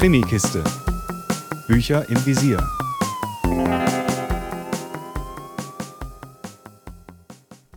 Krimikiste. Bücher im Visier.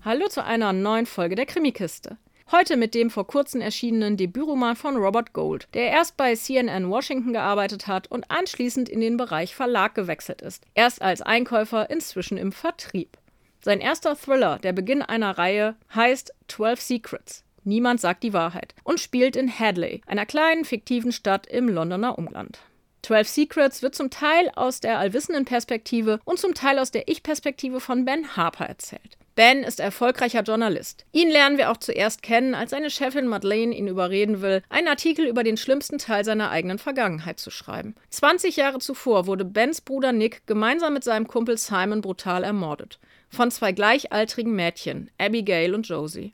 Hallo zu einer neuen Folge der Krimikiste. Heute mit dem vor kurzem erschienenen Debütroman von Robert Gold, der erst bei CNN Washington gearbeitet hat und anschließend in den Bereich Verlag gewechselt ist. Erst als Einkäufer, inzwischen im Vertrieb. Sein erster Thriller, der Beginn einer Reihe, heißt 12 Secrets. Niemand sagt die Wahrheit und spielt in Hadley, einer kleinen fiktiven Stadt im Londoner Umland. 12 Secrets wird zum Teil aus der allwissenden Perspektive und zum Teil aus der Ich-Perspektive von Ben Harper erzählt. Ben ist erfolgreicher Journalist. Ihn lernen wir auch zuerst kennen, als seine Chefin Madeleine ihn überreden will, einen Artikel über den schlimmsten Teil seiner eigenen Vergangenheit zu schreiben. 20 Jahre zuvor wurde Bens Bruder Nick gemeinsam mit seinem Kumpel Simon brutal ermordet. Von zwei gleichaltrigen Mädchen, Abigail und Josie.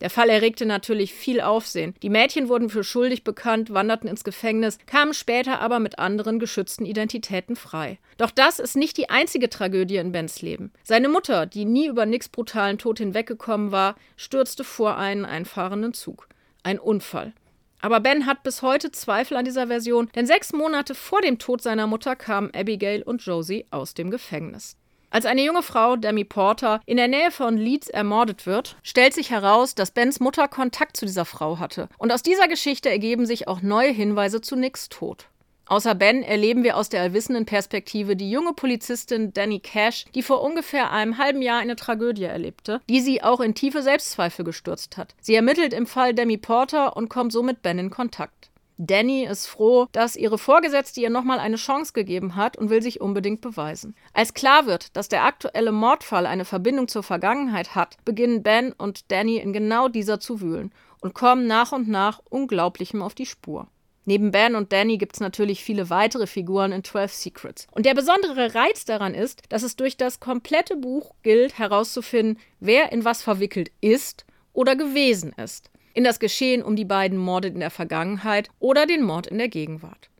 Der Fall erregte natürlich viel Aufsehen. Die Mädchen wurden für schuldig bekannt, wanderten ins Gefängnis, kamen später aber mit anderen geschützten Identitäten frei. Doch das ist nicht die einzige Tragödie in Bens Leben. Seine Mutter, die nie über Nicks brutalen Tod hinweggekommen war, stürzte vor einen einfahrenden Zug. Ein Unfall. Aber Ben hat bis heute Zweifel an dieser Version, denn sechs Monate vor dem Tod seiner Mutter kamen Abigail und Josie aus dem Gefängnis. Als eine junge Frau, Demi Porter, in der Nähe von Leeds ermordet wird, stellt sich heraus, dass Bens Mutter Kontakt zu dieser Frau hatte. Und aus dieser Geschichte ergeben sich auch neue Hinweise zu Nicks Tod. Außer Ben erleben wir aus der allwissenden Perspektive die junge Polizistin Danny Cash, die vor ungefähr einem halben Jahr eine Tragödie erlebte, die sie auch in tiefe Selbstzweifel gestürzt hat. Sie ermittelt im Fall Demi Porter und kommt so mit Ben in Kontakt. Danny ist froh, dass ihre Vorgesetzte ihr nochmal eine Chance gegeben hat und will sich unbedingt beweisen. Als klar wird, dass der aktuelle Mordfall eine Verbindung zur Vergangenheit hat, beginnen Ben und Danny in genau dieser zu wühlen und kommen nach und nach Unglaublichem auf die Spur. Neben Ben und Danny gibt es natürlich viele weitere Figuren in 12 Secrets. Und der besondere Reiz daran ist, dass es durch das komplette Buch gilt, herauszufinden, wer in was verwickelt ist oder gewesen ist in das Geschehen um die beiden Morde in der Vergangenheit oder den Mord in der Gegenwart.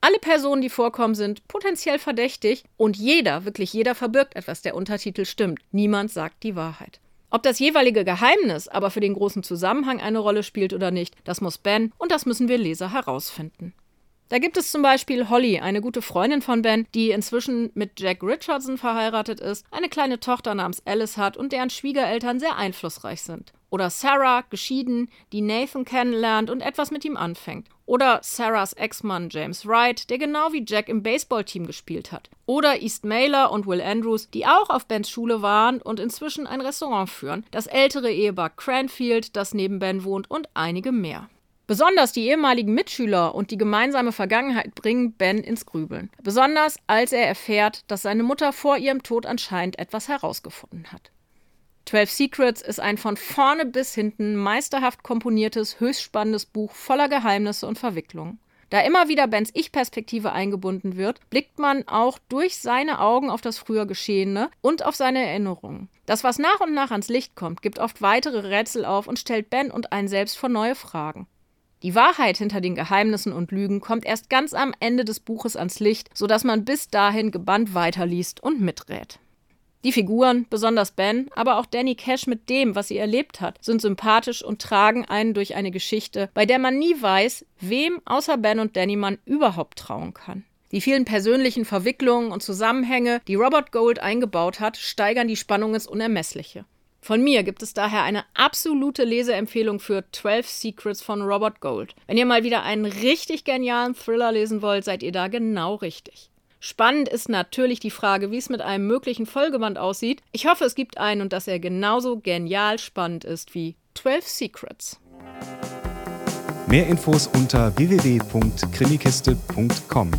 Alle Personen, die vorkommen, sind potenziell verdächtig und jeder, wirklich jeder verbirgt etwas. Der Untertitel stimmt. Niemand sagt die Wahrheit. Ob das jeweilige Geheimnis aber für den großen Zusammenhang eine Rolle spielt oder nicht, das muss Ben und das müssen wir Leser herausfinden. Da gibt es zum Beispiel Holly, eine gute Freundin von Ben, die inzwischen mit Jack Richardson verheiratet ist, eine kleine Tochter namens Alice hat und deren Schwiegereltern sehr einflussreich sind. Oder Sarah, geschieden, die Nathan kennenlernt und etwas mit ihm anfängt. Oder Sarahs Ex-Mann James Wright, der genau wie Jack im Baseballteam gespielt hat. Oder East Mailer und Will Andrews, die auch auf Bens Schule waren und inzwischen ein Restaurant führen. Das ältere Ehepaar Cranfield, das neben Ben wohnt und einige mehr. Besonders die ehemaligen Mitschüler und die gemeinsame Vergangenheit bringen Ben ins Grübeln. Besonders als er erfährt, dass seine Mutter vor ihrem Tod anscheinend etwas herausgefunden hat. 12 Secrets ist ein von vorne bis hinten meisterhaft komponiertes, höchst spannendes Buch voller Geheimnisse und Verwicklungen. Da immer wieder Bens Ich-Perspektive eingebunden wird, blickt man auch durch seine Augen auf das früher Geschehene und auf seine Erinnerungen. Das, was nach und nach ans Licht kommt, gibt oft weitere Rätsel auf und stellt Ben und einen selbst vor neue Fragen. Die Wahrheit hinter den Geheimnissen und Lügen kommt erst ganz am Ende des Buches ans Licht, sodass man bis dahin gebannt weiterliest und miträt. Die Figuren, besonders Ben, aber auch Danny Cash mit dem, was sie erlebt hat, sind sympathisch und tragen einen durch eine Geschichte, bei der man nie weiß, wem außer Ben und Danny man überhaupt trauen kann. Die vielen persönlichen Verwicklungen und Zusammenhänge, die Robert Gold eingebaut hat, steigern die Spannung ins Unermessliche. Von mir gibt es daher eine absolute Leseempfehlung für 12 Secrets von Robert Gold. Wenn ihr mal wieder einen richtig genialen Thriller lesen wollt, seid ihr da genau richtig. Spannend ist natürlich die Frage, wie es mit einem möglichen Folgeband aussieht. Ich hoffe, es gibt einen und dass er genauso genial spannend ist wie 12 Secrets. Mehr Infos unter www.krimikiste.com.